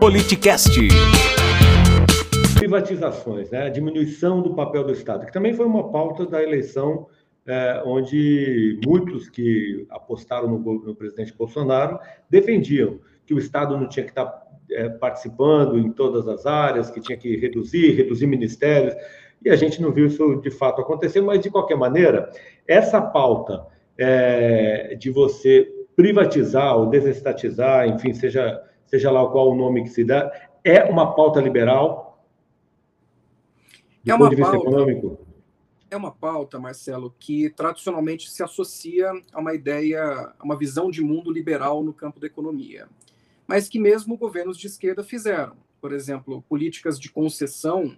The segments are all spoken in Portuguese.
Politicast. Privatizações, né? a diminuição do papel do Estado, que também foi uma pauta da eleição é, onde muitos que apostaram no, no, presidente Bolsonaro defendiam que o Estado não tinha que estar é, participando em todas as áreas, que tinha que reduzir, reduzir ministérios, e a gente não viu isso de fato acontecer, mas de qualquer maneira, essa pauta é, de você privatizar ou desestatizar, enfim, seja, seja lá qual o nome que se dá, é uma pauta liberal do é ponto de vista pauta, econômico? É uma pauta, Marcelo, que tradicionalmente se associa a uma ideia, a uma visão de mundo liberal no campo da economia, mas que mesmo governos de esquerda fizeram. Por exemplo, políticas de concessão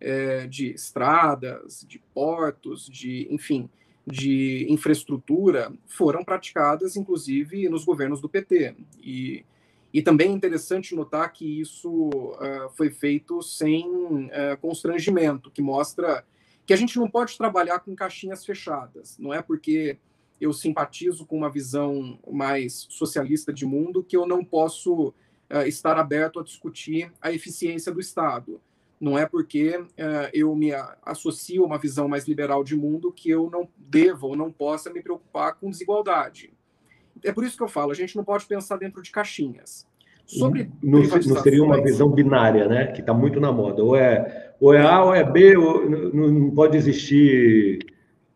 é, de estradas, de portos, de, enfim, de infraestrutura foram praticadas, inclusive, nos governos do PT. E, e também é interessante notar que isso uh, foi feito sem uh, constrangimento, que mostra que a gente não pode trabalhar com caixinhas fechadas. Não é porque eu simpatizo com uma visão mais socialista de mundo que eu não posso uh, estar aberto a discutir a eficiência do Estado. Não é porque eu me associo a uma visão mais liberal de mundo que eu não devo ou não possa me preocupar com desigualdade. É por isso que eu falo, a gente não pode pensar dentro de caixinhas. Sobre não, não seria uma visão binária, né? Que está muito na moda. Ou é, ou é A ou é B, ou, não, não pode existir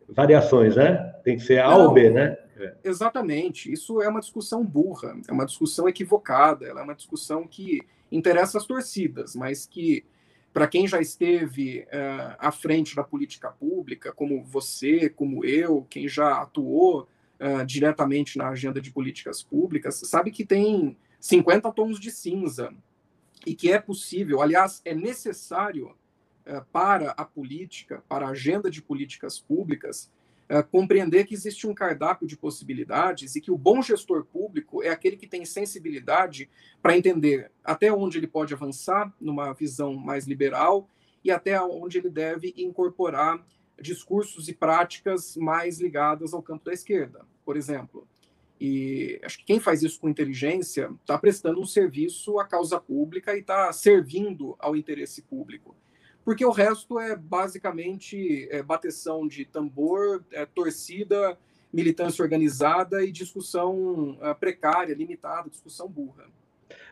variações, né? Tem que ser A não, ou B, né? É. Exatamente. Isso é uma discussão burra, é uma discussão equivocada, ela é uma discussão que interessa as torcidas, mas que para quem já esteve uh, à frente da política pública, como você, como eu, quem já atuou uh, diretamente na agenda de políticas públicas, sabe que tem 50 tons de cinza e que é possível, aliás, é necessário uh, para a política, para a agenda de políticas públicas, é, compreender que existe um cardápio de possibilidades e que o bom gestor público é aquele que tem sensibilidade para entender até onde ele pode avançar numa visão mais liberal e até onde ele deve incorporar discursos e práticas mais ligadas ao campo da esquerda, por exemplo. E acho que quem faz isso com inteligência está prestando um serviço à causa pública e está servindo ao interesse público porque o resto é basicamente é, bateção de tambor, é, torcida, militância organizada e discussão é, precária, limitada, discussão burra.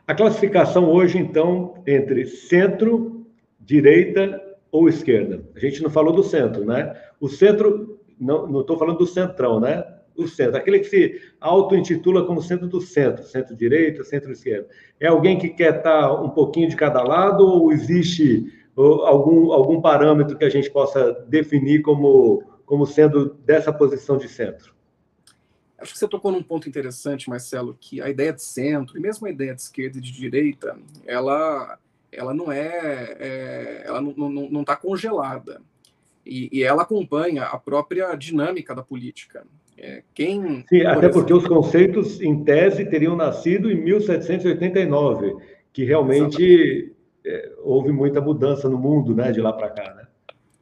A classificação hoje, então, entre centro, direita ou esquerda? A gente não falou do centro, né? O centro, não estou falando do centrão, né? O centro, aquele que se auto-intitula como centro do centro, centro-direita, centro-esquerda. É alguém que quer estar um pouquinho de cada lado ou existe algum, algum parâmetro que a gente possa definir como, como sendo dessa posição de centro? Acho que você tocou num ponto interessante, Marcelo, que a ideia de centro, e mesmo a ideia de esquerda e de direita, ela, ela não é, é ela não está congelada. E, e, ela acompanha a própria dinâmica da política. É, quem, Sim, até exemplo, porque os conceitos, em tese, teriam nascido em 1789, que realmente é, houve muita mudança no mundo, né, de lá para cá, né?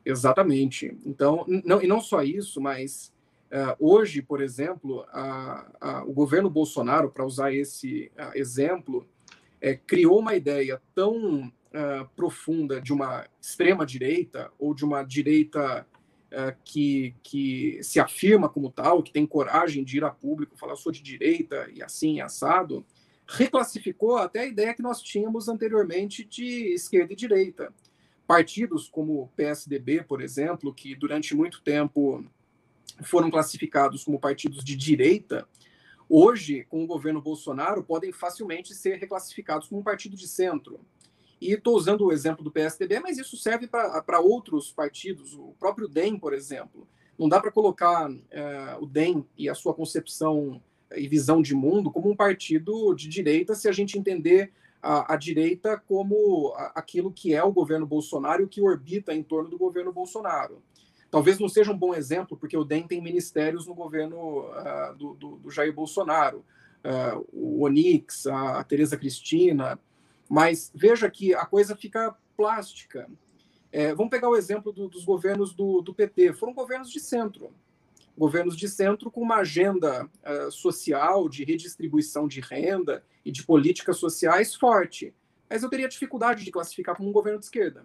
Exatamente. Então, não, e não só isso, mas uh, hoje, por exemplo, a, a, o governo Bolsonaro, para usar esse uh, exemplo, é, criou uma ideia tão uh, profunda de uma extrema direita ou de uma direita que, que se afirma como tal, que tem coragem de ir a público, falar sou de direita e assim assado, reclassificou até a ideia que nós tínhamos anteriormente de esquerda e direita. Partidos como o PSDB, por exemplo, que durante muito tempo foram classificados como partidos de direita, hoje, com o governo Bolsonaro, podem facilmente ser reclassificados como um partido de centro. E estou usando o exemplo do PSDB, mas isso serve para outros partidos, o próprio DEM, por exemplo. Não dá para colocar uh, o DEM e a sua concepção e visão de mundo como um partido de direita, se a gente entender a, a direita como a, aquilo que é o governo Bolsonaro e o que orbita em torno do governo Bolsonaro. Talvez não seja um bom exemplo, porque o DEM tem ministérios no governo uh, do, do, do, Jair Bolsonaro, uh, o Onix, a, a Tereza Cristina, mas veja que a coisa fica plástica. É, vamos pegar o exemplo do, dos governos do, do PT. Foram governos de centro, governos de centro com uma agenda uh, social de redistribuição de renda e de políticas sociais forte. mas eu teria dificuldade de classificar como um governo de esquerda.